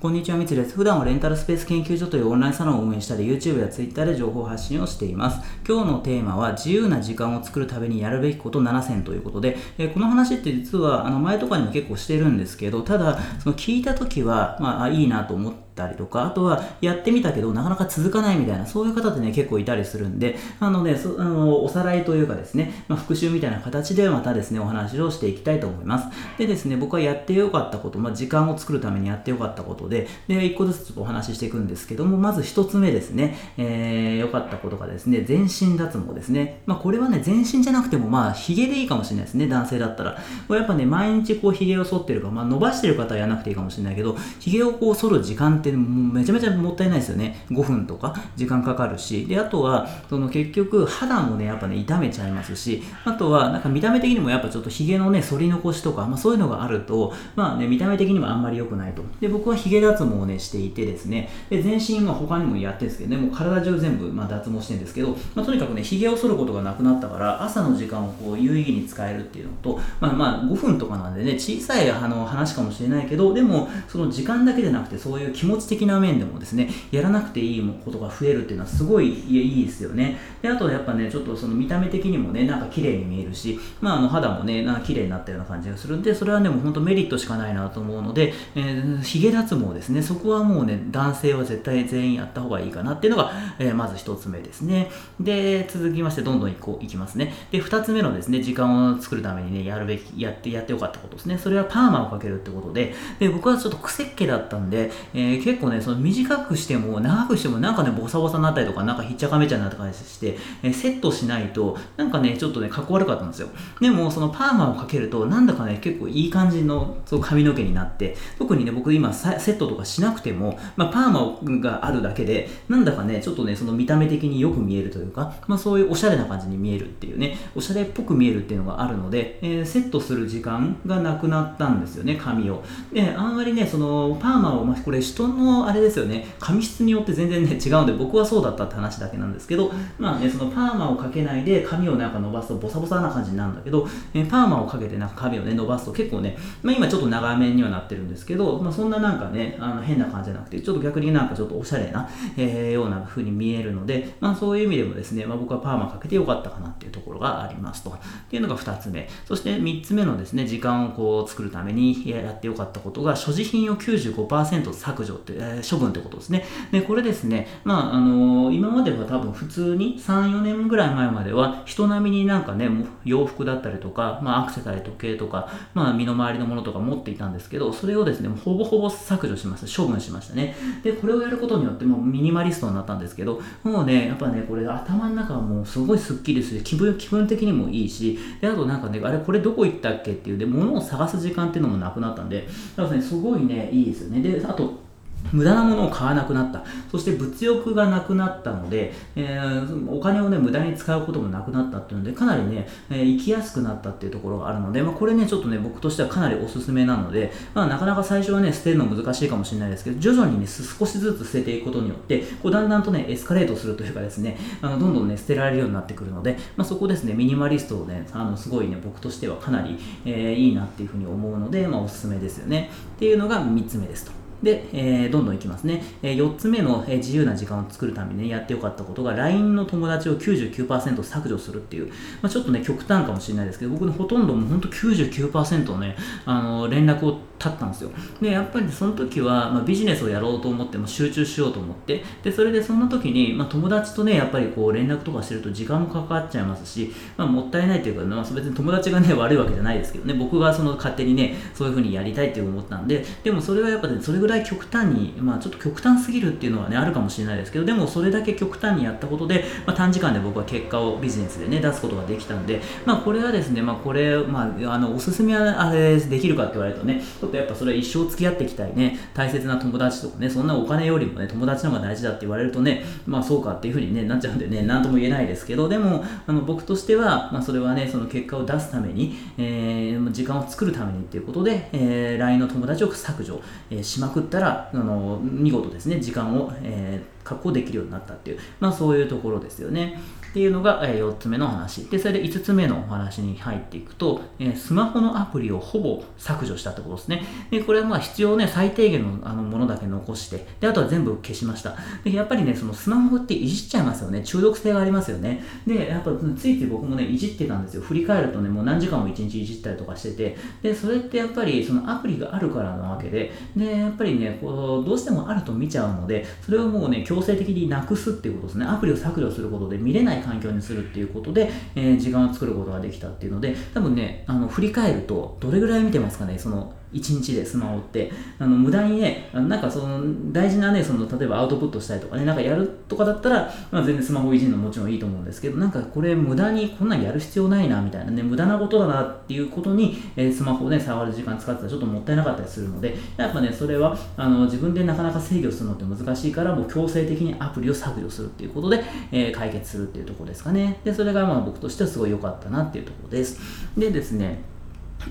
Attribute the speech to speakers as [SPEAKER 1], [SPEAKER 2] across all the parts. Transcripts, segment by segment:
[SPEAKER 1] こんにちは、みつです。普段はレンタルスペース研究所というオンラインサロンを運営したり、YouTube や Twitter で情報発信をしています。今日のテーマは、自由な時間を作るためにやるべきこと7選ということで、え、この話って実は、あの前とかにも結構してるんですけど、ただ、その聞いた時は、まあ、いいなと思って、たりとか、あとはやってみたけどなかなか続かないみたいな、そういう方ってね、結構いたりするんで、あのね、そあのおさらいというかですね、まあ、復習みたいな形でまたですね、お話をしていきたいと思います。でですね、僕はやってよかったこと、まあ、時間を作るためにやってよかったことで、で、一個ずつちょっとお話ししていくんですけども、まず一つ目ですね、えー、良かったことがですね、全身脱毛ですね。まあ、これはね、全身じゃなくても、まあ、髭でいいかもしれないですね、男性だったら。これやっぱね、毎日こう、髭を剃ってるか、まあ、伸ばしてる方はやらなくていいかもしれないけど、髭をこう、剃る時間ってもうめちゃめちゃもったいないですよね。5分とか時間かかるし。で、あとは、その結局、肌もね、やっぱね、痛めちゃいますし、あとは、なんか見た目的にもやっぱちょっと髭のね、反り残しとか、まあ、そういうのがあると、まあね、見た目的にもあんまり良くないと。で、僕は髭脱毛をね、していてですね、で全身は他にもやってるんですけどね、もう体中全部、まあ、脱毛してるんですけど、まあ、とにかくね、髭を剃ることがなくなったから、朝の時間をこう有意義に使えるっていうのと、まあまあ5分とかなんでね、小さいあの話かもしれないけど、でも、その時間だけじゃなくて、そういう気持ち的な面でもですね、やらなくていいことが増えるっていうのはすごいいいですよね。で、あとやっぱね、ちょっとその見た目的にもね、なんか綺麗に見えるし、まああの肌もね、なんか綺麗になったような感じがするんで、それはね、もう本当メリットしかないなと思うので、えー、髭脱毛ですね、そこはもうね、男性は絶対全員やった方がいいかなっていうのが、えー、まず1つ目ですね。で、続きましてどんどんいこういきますね。で、2つ目のですね、時間を作るためにね、やるべき、やって、やってよかったことですね。それはパーマをかけるってことで、で、僕はちょっと癖っ気だったんで、えー、結構ね、その短くしても長くしてもなんかね、ボサボサになったりとか、なんかひっちゃかめちゃになったりして、え、セットしないと、なんかね、ちょっとね、かっこ悪かったんですよ。でも、そのパーマをかけると、なんだかね、結構いい感じのそう髪の毛になって、特にね、僕今セットとかしなくても、まあ、パーマがあるだけで、なんだかね、ちょっとね、その見た目的によく見えるというか、まあ、そういうおしゃれな感じに見えるっていうね、おしゃれっぽく見えるっていうのがあるので、えー、セットする時間がなくなったんですよね、髪を。で、あんまりね、そのパーマを、まあ、これ人のあれですよね、髪質によって全然ね、違うんで、僕はそうだったって話だけなんですけど、まあね、そのパーマをかけないで髪をなんか伸ばすとボサボサな感じになるんだけど、えー、パーマをかけてなんか髪をね、伸ばすと結構ね、まあ、今ちょっと長めにはなってるんですけど、まあ、そんななんかね、あの変な感じじゃなくて、ちょっと逆になんかちょっとおしゃれな、えー、ような風に見えるので、まあ、そういう意味でもですね、まあ、僕はパーマかけてよかったかなっていうところがありますと。っていうのが2つ目。そして3つ目のですね、時間をこう作るためにやってよかったことが、所持品を95%削除って、えー、処分ってことですね。で、これですね、まあ、あのー、今までは多分普通に3、4年ぐらい前までは人並みになんかね、洋服だったりとか、まあ、アクセサリー、時計とか、まあ、身の回りのものとか持っていたんですけど、それをですね、ほぼほぼ削除しました。処分しましたね。で、これをやることによってもうミニマリストになったんですけど、もうね、やっぱね、これ頭の中はもうすごいスッキリする気分、気分的にもいいし、で、あとなんかね、あれ、これどこ行ったっけっていう、で、物を探す時間っていうのもなくなったんで、だからね、すごいね、いいですよね。で、あと、無駄なものを買わなくなった。そして物欲がなくなったので、えー、お金をね、無駄に使うこともなくなったっていうので、かなりね、えー、生きやすくなったっていうところがあるので、まあ、これね、ちょっとね、僕としてはかなりおすすめなので、まあ、なかなか最初はね、捨てるの難しいかもしれないですけど、徐々にね、少しずつ捨てていくことによって、こうだんだんとね、エスカレートするというかですね、あのどんどんね、捨てられるようになってくるので、まあ、そこですね、ミニマリストをね、あのすごいね、僕としてはかなり、えー、いいなっていうふうに思うので、まあ、おすすめですよね。っていうのが3つ目ですと。で、えー、どんどんいきますね。えー、4つ目の、えー、自由な時間を作るために、ね、やってよかったことが、LINE の友達を99%削除するっていう、まあ、ちょっとね、極端かもしれないですけど、僕のほとんども本当99%ね、あの連絡を立ったんですよ。で、やっぱりその時は、まあ、ビジネスをやろうと思っても集中しようと思って、で、それでそんな時に、まあ、友達とね、やっぱりこう連絡とかしてると時間もかかっちゃいますし、まあ、もったいないというか、まあ、別に友達がね、悪いわけじゃないですけどね、僕がその勝手にね、そういう風にやりたいって思ったんで、でもそれはやっぱね、それぐらいらい極端にまあ、ちょっと極端すぎるっていうのはね、あるかもしれないですけど、でもそれだけ極端にやったことで、まあ、短時間で僕は結果をビジネスでね、出すことができたんで、まあ、これはですね、まあ、これ、まあ、あの、おすすめはあれできるかって言われるとね、ちょっとやっぱそれは一生付き合っていきたいね、大切な友達とかね、そんなお金よりもね、友達の方が大事だって言われるとね、まあそうかっていうふうに、ね、なっちゃうんでね、なんとも言えないですけど、でも、あの僕としては、まあ、それはね、その結果を出すために、えー、時間を作るためにっていうことで、えー、LINE の友達を削除、えー、しまく。ったら、あの見事ですね、時間を、えー、確保できるようになったっていう、まあそういうところですよね。っていうのが、え4つ目の話。で、それで5つ目のお話に入っていくと、えスマホのアプリをほぼ削除したってことですね。で、これはまあ必要ね、最低限のあのものだけ残して、で、あとは全部消しました。で、やっぱりね、そのスマホっていじっちゃいますよね。中毒性がありますよね。で、やっぱついつい僕もね、いじってたんですよ。振り返るとね、もう何時間も1日いじったりとかしてて、で、それってやっぱりそのアプリがあるからなわけで、で、やっぱりね、こう、どうしてもあると見ちゃうので、それをもうね、強強制的になくすっていうことですね。アプリを削除することで見れない環境にするっていうことで、えー、時間を作ることができたっていうので、多分ね、あの振り返ると、どれぐらい見てますかね、その1日でスマホってあの無駄にねなんかその大事なねその例えばアウトプットしたりとかねなんかやるとかだったら、まあ、全然スマホいじるのもちろんいいと思うんですけどなんかこれ無駄にこんなんやる必要ないなみたいなね無駄なことだなっていうことに、えー、スマホをね触る時間使ってたらちょっともったいなかったりするのでやっぱねそれはあの自分でなかなか制御するのって難しいからもう強制的にアプリを削除するっていうことで、えー、解決するっていうところですかね。でそれがまあ僕としてはすごい良かったなっていうところです。でですね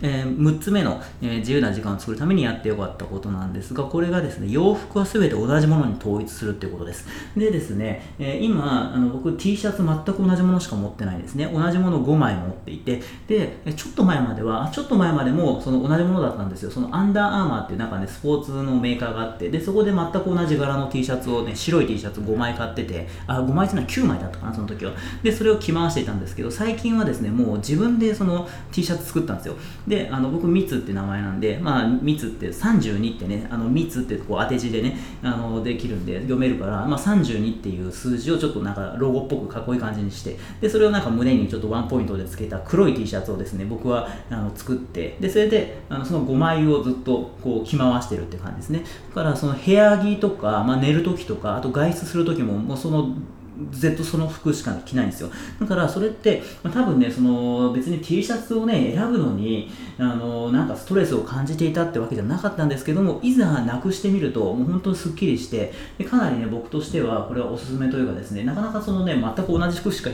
[SPEAKER 1] えー、6つ目の、えー、自由な時間を作るためにやってよかったことなんですが、これがですね、洋服は全て同じものに統一するっていうことです。でですね、えー、今、あの僕 T シャツ全く同じものしか持ってないですね。同じもの5枚持っていて、で、ちょっと前までは、ちょっと前までもその同じものだったんですよ。そのアンダーアーマーっていうなんかね、スポーツのメーカーがあって、で、そこで全く同じ柄の T シャツをね、白い T シャツ5枚買ってて、あ、5枚っていうのは9枚だったかな、その時は。で、それを着回していたんですけど、最近はですね、もう自分でその T シャツ作ったんですよ。で、あの僕ミツって名前なんで、まあ、ミツって32ってね、あのミツってこう当て字でね、あのできるんで読めるから、まあ、32っていう数字をちょっとなんかロゴっぽくかっこいい感じにして、で、それをなんか胸にちょっとワンポイントでつけた黒い T シャツをですね、僕はあの作って、で、それであのその5枚をずっとこう着回してるって感じですね。だからその部屋着とか、まあ、寝るときとか、あと外出するときも、もうそのずっとその服しか着ないんですよ。だからそれって、まあ、多分ねその別に T シャツをね選ぶのにあのなんかストレスを感じていたってわけじゃなかったんですけどもいざなくしてみるともう本当にすっきりしてでかなりね僕としてはこれはおすすめというかですねなかなかそのね全く同じ服しか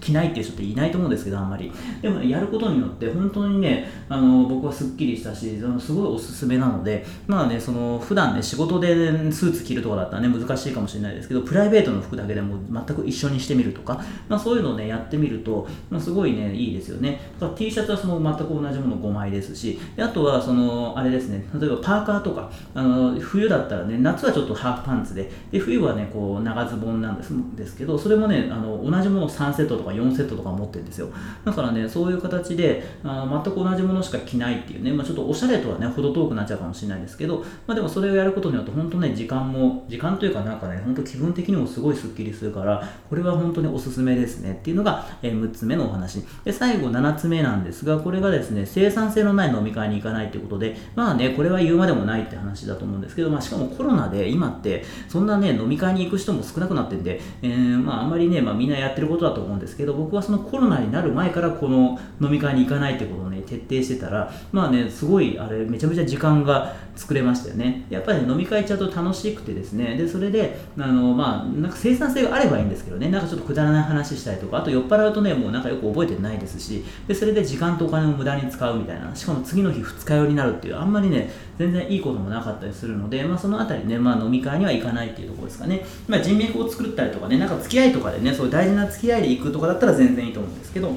[SPEAKER 1] 着ないっていう人っていないと思うんですけどあんまり。でも、ね、やることによって本当にねあの僕はすっきりしたしすごいおすすめなのでまあねその普段ね仕事で、スーツ着るとかだったらね難しいかもしれないですけどプライベートの服だけでもま全く一緒にしてみるとか、まあ、そういうのをねやってみると、まあ、すごいねいいですよね。だから T シャツはその全く同じもの5枚ですしであとはそのあれですね例えばパーカーとかあの冬だったらね夏はちょっとハーフパンツでで冬はねこう長ズボンなんですですけどそれもねあの同じものを3セットとか4セットとか持ってるんですよ。だからねそういう形であ全く同じものしか着ないっていうね、まあ、ちょっとおしゃれとはね程遠くなっちゃうかもしれないですけど、まあ、でもそれをやることによって本当ね時間も時間というかなんかね本当気分的にもすごいスッキリするからこれは本当におすすめですねっていうのが、え6つ目のお話。で最後7つ目なんですがこれがですね生産性のない飲み会に行かないということでまあねこれは言うまでもないって話だと思うんですけど、まあ、しかもコロナで今ってそんなね飲み会に行く人も少なくなってんで、えー、まああんまりね、まあ、みんなやってることだと思うんですけど僕はそのコロナになる前からこの飲み会に行かないってことをね徹底してたらまあねすごいあれめちゃめちゃ時間が作れましたよね。やっぱり、ね、飲み会行っちゃうと楽しくてですね。でそれであのまあなんか生産性があればいいんですけどね。なんかちょっとくだらない話したりとか。あと酔っ払うとねもうなんかよく覚えてないですし。でそれで時間とお金を無駄に使うみたいな。しかも次の日二日酔いになるっていうあんまりね全然いいこともなかったりするので、まあ、そのあたりね、まあ、飲み会には行かないっていうところですかね、まあ、人脈を作ったりとかねなんか付き合いとかでねそういう大事な付き合いで行くとかだったら全然いいと思うんですけど。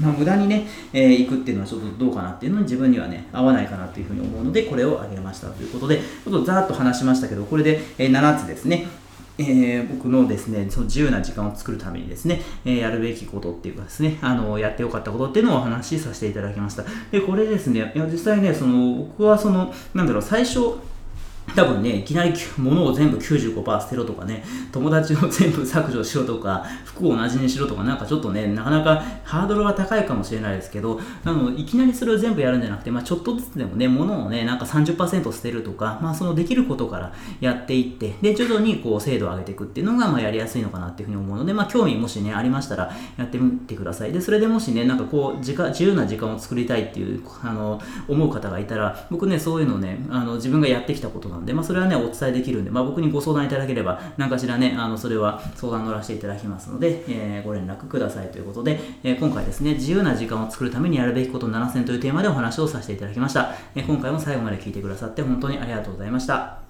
[SPEAKER 1] まあ、無駄にね、えー、行くっていうのはちょっとどうかなっていうのに自分にはね、合わないかなっていうふうに思うので、これをあげましたということで、ちょっとざーっと話しましたけど、これで、えー、7つですね。えー、僕のですね、その自由な時間を作るためにですね、えー、やるべきことっていうかですね、あの、やってよかったことっていうのをお話しさせていただきました。で、これですね、いや実際ね、その、僕はその、なんだろう、最初、多分ね、いきなり物を全部95%捨てろとかね、友達を全部削除しろとか、服を同じにしろとか、なんかちょっとね、なかなかハードルが高いかもしれないですけど、あのいきなりそれを全部やるんじゃなくて、まあ、ちょっとずつでもね、物をね、なんか30%捨てるとか、まあ、そのできることからやっていって、で、徐々にこう精度を上げていくっていうのが、まあ、やりやすいのかなっていうふうに思うので、まあ、興味もしね、ありましたらやってみてください。で、それでもしね、なんかこう、時間自由な時間を作りたいっていう、あの、思う方がいたら、僕ね、そういうのね、あの自分がやってきたことなんで、まあ、それはね、お伝えできるんで、まあ、僕にご相談いただければ、何かしらね、あのそれは相談乗らせていただきますので、えー、ご連絡くださいということで、えー、今回ですね、自由な時間を作るためにやるべきこと7000というテーマでお話をさせていただきました。えー、今回も最後まで聞いてくださって本当にありがとうございました。